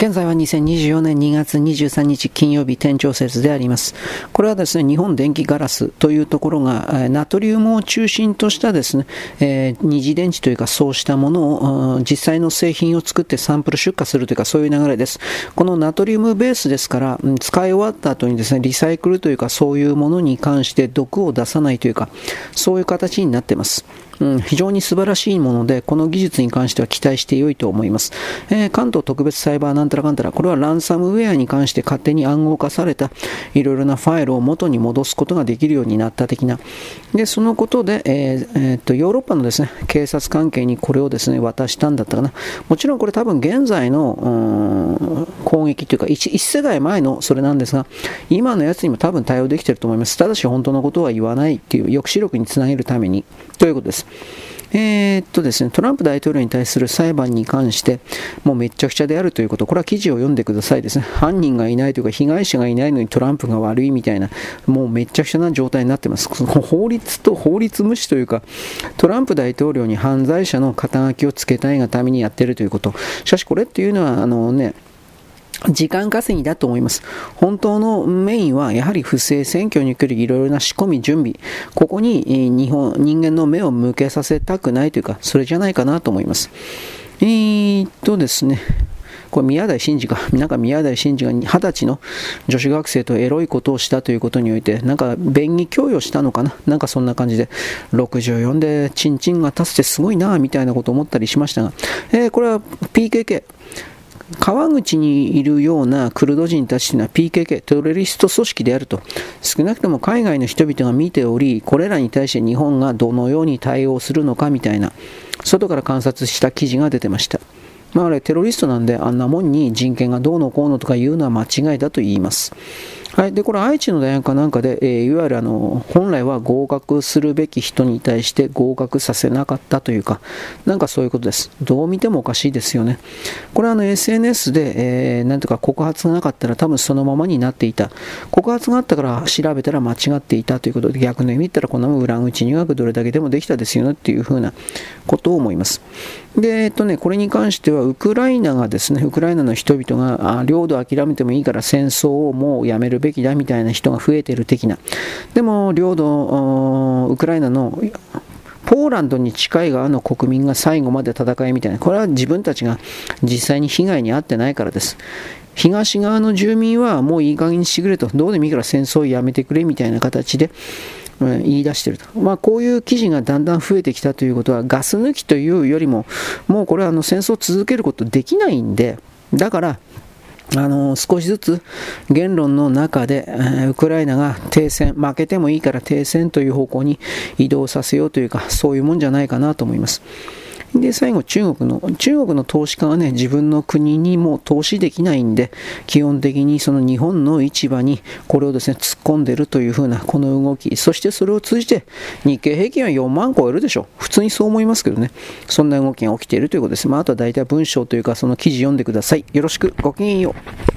現在は2024年2月23日金曜日店長説であります。これはですね、日本電気ガラスというところが、ナトリウムを中心としたですね、えー、二次電池というかそうしたものを、実際の製品を作ってサンプル出荷するというかそういう流れです。このナトリウムベースですから、使い終わった後にですね、リサイクルというかそういうものに関して毒を出さないというか、そういう形になっています。うん、非常に素晴らしいもので、この技術に関しては期待して良いと思います。えー、関東特別サイバーんたらかんたら、これはランサムウェアに関して勝手に暗号化されたいろいろなファイルを元に戻すことができるようになった的な。で、そのことで、えーえー、っと、ヨーロッパのですね、警察関係にこれをですね、渡したんだったかな。もちろんこれ多分現在の、攻撃というか一、一世代前のそれなんですが、今のやつにも多分対応できていると思います。ただし本当のことは言わないっていう抑止力につなげるためにということです。えー、っとですね、トランプ大統領に対する裁判に関して、もうめっちゃくちゃであるということ、これは記事を読んでくださいですね。犯人がいないというか、被害者がいないのにトランプが悪いみたいな、もうめっちゃくちゃな状態になってます。法律と法律無視というか、トランプ大統領に犯罪者の肩書きをつけたいがためにやってるということ。しかしこれっていうのは、あのね、時間稼ぎだと思います。本当のメインはやはり不正選挙に来るいろいろな仕込み、準備、ここに日本人間の目を向けさせたくないというか、それじゃないかなと思います。えー、っとですね。これ宮台真司か、なんか宮台真司が二十歳の女子学生とエロいことをしたということにおいて、なんか便宜供与したのかな、なんかそんな感じで、64でチンチンが立つってすごいなみたいなことを思ったりしましたが、えー、これは PKK、川口にいるようなクルド人たちというのは PKK、テロリスト組織であると、少なくとも海外の人々が見ており、これらに対して日本がどのように対応するのかみたいな、外から観察した記事が出てました。まあ、あれテロリストなんであんなもんに人権がどうのこうのとか言うのは間違いだと言います。はい、でこれ愛知の大学かなんかで、えー、いわゆるあの本来は合格するべき人に対して合格させなかったというか、なんかそういうことです。どう見てもおかしいですよね。これはあの SNS で、えー、なんとか告発がなかったら多分そのままになっていた。告発があったから調べたら間違っていたということで、逆の意味言ったらこんな裏口入学どれだけでもできたですよねっていうふうなことを思います。で、えっとね、これに関してはウクライナがですね、ウクライナの人々があ領土を諦めてもいいから戦争をもうやめるべきだみたいな人が増えてる的な。でも、領土、ウクライナのポーランドに近い側の国民が最後まで戦いみたいな、これは自分たちが実際に被害に遭ってないからです。東側の住民はもういい加減にしてくれと、どうでもいいから戦争をやめてくれみたいな形で、うん言い出していると、まあ、こういう記事がだんだん増えてきたということはガス抜きというよりももうこれはあの戦争を続けることできないんでだからあの少しずつ言論の中で、えー、ウクライナが停戦、負けてもいいから停戦という方向に移動させようというか、そういうもんじゃないかなと思います。で、最後、中国の、中国の投資家はね、自分の国にも投資できないんで、基本的にその日本の市場にこれをですね、突っ込んでるというふうなこの動き、そしてそれを通じて日経平均は4万超えるでしょ。普通にそう思いますけどね、そんな動きが起きているということです。まあ、あとは大体文章というか、その記事読んでください。よろしく、ごきげんよう。